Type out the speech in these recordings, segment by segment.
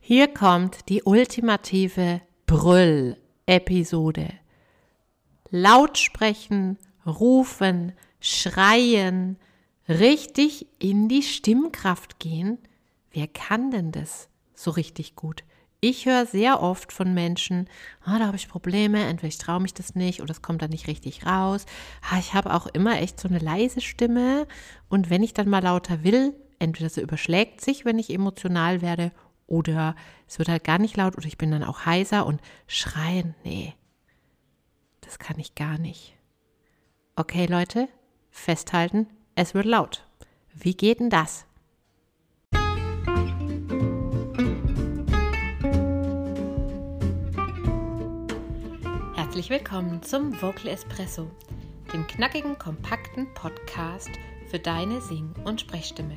Hier kommt die ultimative Brüll-Episode. Laut sprechen, rufen, schreien, richtig in die Stimmkraft gehen. Wer kann denn das so richtig gut? Ich höre sehr oft von Menschen, ah, da habe ich Probleme, entweder ich traue mich das nicht oder es kommt dann nicht richtig raus. Ah, ich habe auch immer echt so eine leise Stimme und wenn ich dann mal lauter will, entweder so überschlägt sich, wenn ich emotional werde oder es wird halt gar nicht laut oder ich bin dann auch heiser und schreien, nee, das kann ich gar nicht. Okay, Leute, festhalten, es wird laut. Wie geht denn das? Herzlich willkommen zum Vocal Espresso, dem knackigen, kompakten Podcast für deine Sing- und Sprechstimme.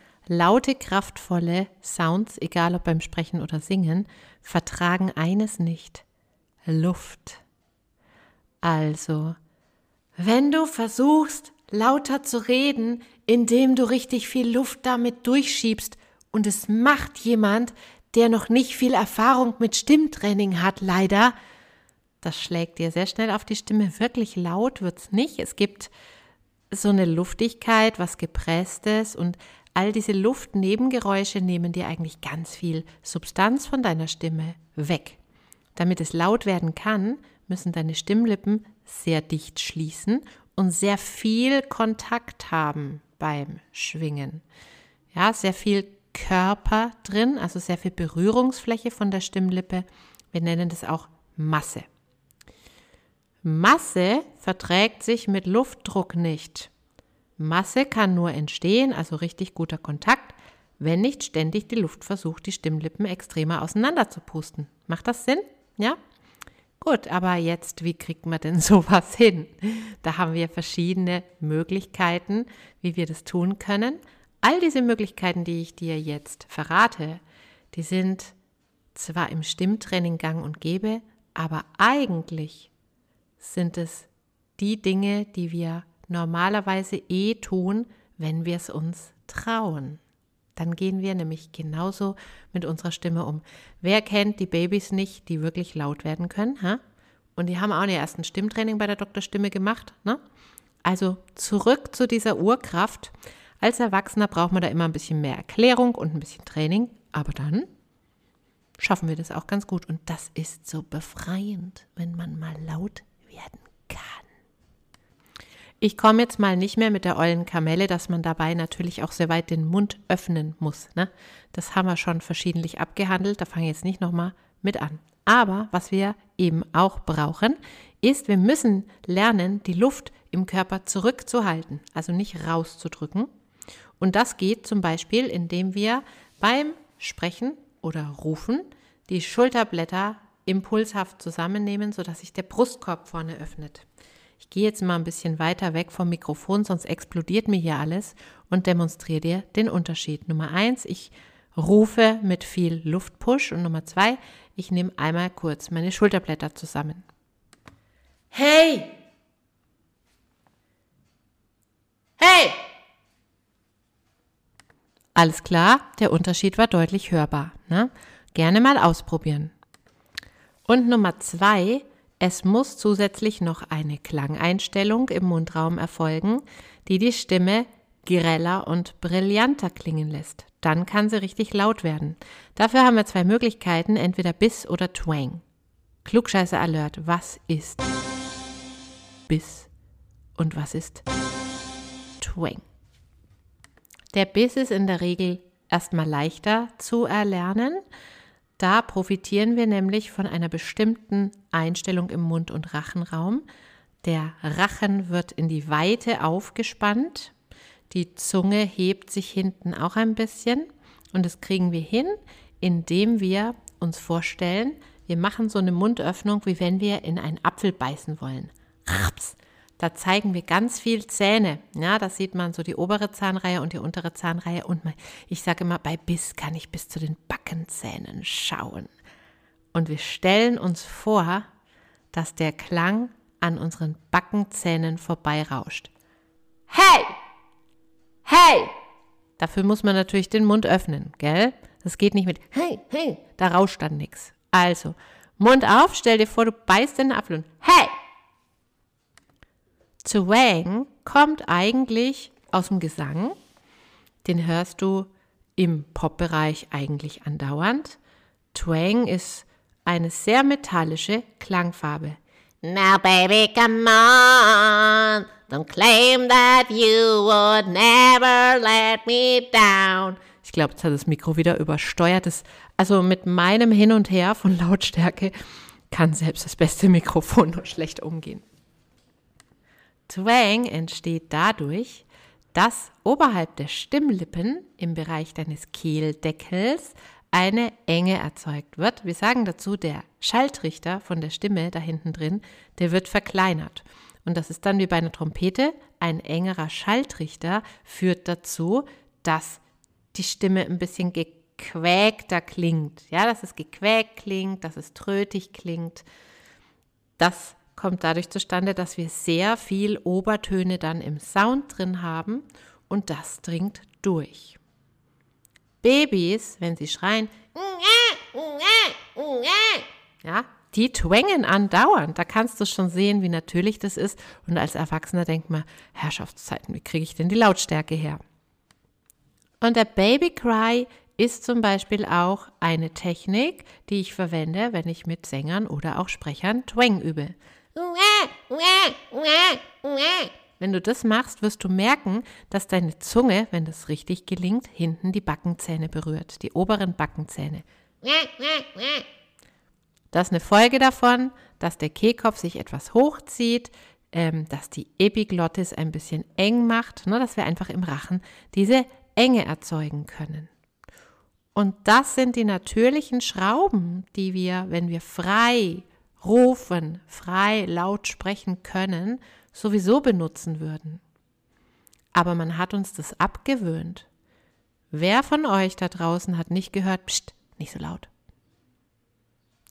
laute, kraftvolle Sounds, egal ob beim Sprechen oder Singen, vertragen eines nicht. Luft. Also, wenn du versuchst, lauter zu reden, indem du richtig viel Luft damit durchschiebst und es macht jemand, der noch nicht viel Erfahrung mit Stimmtraining hat, leider, das schlägt dir sehr schnell auf die Stimme. Wirklich laut wird's nicht. Es gibt so eine Luftigkeit, was gepresstes und all diese Luftnebengeräusche nehmen dir eigentlich ganz viel Substanz von deiner Stimme weg. Damit es laut werden kann, müssen deine Stimmlippen sehr dicht schließen und sehr viel Kontakt haben beim Schwingen. Ja, sehr viel Körper drin, also sehr viel Berührungsfläche von der Stimmlippe. Wir nennen das auch Masse. Masse verträgt sich mit Luftdruck nicht. Masse kann nur entstehen, also richtig guter Kontakt, wenn nicht ständig die Luft versucht, die Stimmlippen extremer auseinander zu pusten. Macht das Sinn? Ja? Gut, aber jetzt, wie kriegt man denn sowas hin? Da haben wir verschiedene Möglichkeiten, wie wir das tun können. All diese Möglichkeiten, die ich dir jetzt verrate, die sind zwar im Stimmtraining gang und gäbe, aber eigentlich sind es die Dinge, die wir normalerweise eh tun, wenn wir es uns trauen. Dann gehen wir nämlich genauso mit unserer Stimme um. Wer kennt die Babys nicht, die wirklich laut werden können? Ha? Und die haben auch eine ersten Stimmtraining bei der Dr. Stimme gemacht. Ne? Also zurück zu dieser Urkraft. Als Erwachsener braucht man da immer ein bisschen mehr Erklärung und ein bisschen Training, aber dann schaffen wir das auch ganz gut. Und das ist so befreiend, wenn man mal laut werden kann. Ich komme jetzt mal nicht mehr mit der ollen Kamelle, dass man dabei natürlich auch sehr weit den Mund öffnen muss. Ne? Das haben wir schon verschiedentlich abgehandelt, da fange ich jetzt nicht nochmal mit an. Aber was wir eben auch brauchen, ist, wir müssen lernen, die Luft im Körper zurückzuhalten, also nicht rauszudrücken. Und das geht zum Beispiel, indem wir beim Sprechen oder Rufen die Schulterblätter impulshaft zusammennehmen, sodass sich der Brustkorb vorne öffnet. Gehe jetzt mal ein bisschen weiter weg vom Mikrofon, sonst explodiert mir hier alles und demonstriere dir den Unterschied. Nummer eins, ich rufe mit viel Luftpush und Nummer zwei, ich nehme einmal kurz meine Schulterblätter zusammen. Hey! Hey! Alles klar, der Unterschied war deutlich hörbar. Ne? Gerne mal ausprobieren. Und Nummer zwei, es muss zusätzlich noch eine Klangeinstellung im Mundraum erfolgen, die die Stimme greller und brillanter klingen lässt. Dann kann sie richtig laut werden. Dafür haben wir zwei Möglichkeiten, entweder Biss oder Twang. Klugscheiße Alert, was ist Biss und was ist Twang? Der Biss ist in der Regel erstmal leichter zu erlernen, da profitieren wir nämlich von einer bestimmten Einstellung im Mund- und Rachenraum. Der Rachen wird in die Weite aufgespannt, die Zunge hebt sich hinten auch ein bisschen und das kriegen wir hin, indem wir uns vorstellen, wir machen so eine Mundöffnung, wie wenn wir in einen Apfel beißen wollen. Raps. Da zeigen wir ganz viel Zähne. Ja, da sieht man so die obere Zahnreihe und die untere Zahnreihe. Und ich sage immer, bei Biss kann ich bis zu den Backenzähnen schauen. Und wir stellen uns vor, dass der Klang an unseren Backenzähnen vorbeirauscht. Hey! Hey! Dafür muss man natürlich den Mund öffnen, gell? Das geht nicht mit Hey, hey, da rauscht dann nichts. Also, Mund auf, stell dir vor, du beißt in den Apfel und Hey! Twang kommt eigentlich aus dem Gesang. Den hörst du im Pop-Bereich eigentlich andauernd. Twang ist eine sehr metallische Klangfarbe. Now baby, come on, don't claim that you would never let me down. Ich glaube, jetzt hat das Mikro wieder übersteuert. also mit meinem Hin und Her von Lautstärke kann selbst das beste Mikrofon nur schlecht umgehen. Twang entsteht dadurch, dass oberhalb der Stimmlippen im Bereich deines Kehldeckels eine Enge erzeugt wird. Wir sagen dazu, der Schalltrichter von der Stimme da hinten drin, der wird verkleinert. Und das ist dann wie bei einer Trompete. Ein engerer Schalltrichter führt dazu, dass die Stimme ein bisschen gequäkter klingt. Ja, dass es gequäkt klingt, dass es trötig klingt. Das kommt dadurch zustande, dass wir sehr viel Obertöne dann im Sound drin haben und das dringt durch. Babys, wenn sie schreien, ja, die twängen andauernd. Da kannst du schon sehen, wie natürlich das ist. Und als Erwachsener denkt man, Herrschaftszeiten, wie kriege ich denn die Lautstärke her? Und der Baby Cry ist zum Beispiel auch eine Technik, die ich verwende, wenn ich mit Sängern oder auch Sprechern Twang übe. Wenn du das machst, wirst du merken, dass deine Zunge, wenn das richtig gelingt, hinten die Backenzähne berührt, die oberen Backenzähne. Das ist eine Folge davon, dass der Kehlkopf sich etwas hochzieht, ähm, dass die Epiglottis ein bisschen eng macht, ne, dass wir einfach im Rachen diese Enge erzeugen können. Und das sind die natürlichen Schrauben, die wir, wenn wir frei rufen, frei laut sprechen können, sowieso benutzen würden. Aber man hat uns das abgewöhnt. Wer von euch da draußen hat nicht gehört, pst, nicht so laut.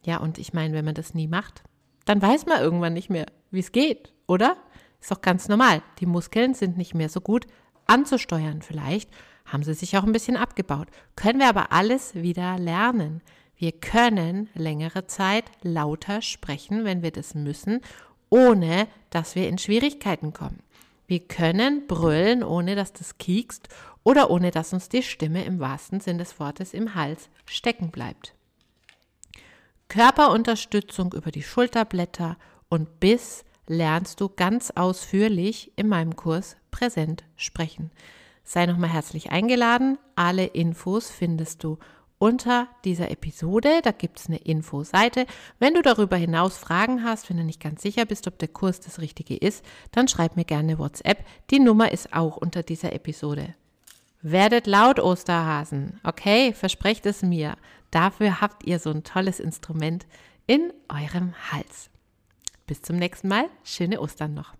Ja, und ich meine, wenn man das nie macht, dann weiß man irgendwann nicht mehr, wie es geht, oder? Ist doch ganz normal. Die Muskeln sind nicht mehr so gut anzusteuern. Vielleicht haben sie sich auch ein bisschen abgebaut. Können wir aber alles wieder lernen. Wir können längere Zeit lauter sprechen, wenn wir das müssen, ohne dass wir in Schwierigkeiten kommen. Wir können brüllen, ohne dass das kiekst oder ohne dass uns die Stimme im wahrsten Sinn des Wortes im Hals stecken bleibt. Körperunterstützung über die Schulterblätter und Biss lernst du ganz ausführlich in meinem Kurs Präsent sprechen. Sei nochmal herzlich eingeladen. Alle Infos findest du unter dieser Episode. Da gibt es eine Infoseite. Wenn du darüber hinaus Fragen hast, wenn du nicht ganz sicher bist, ob der Kurs das Richtige ist, dann schreib mir gerne WhatsApp. Die Nummer ist auch unter dieser Episode. Werdet laut, Osterhasen. Okay, versprecht es mir. Dafür habt ihr so ein tolles Instrument in eurem Hals. Bis zum nächsten Mal. Schöne Ostern noch.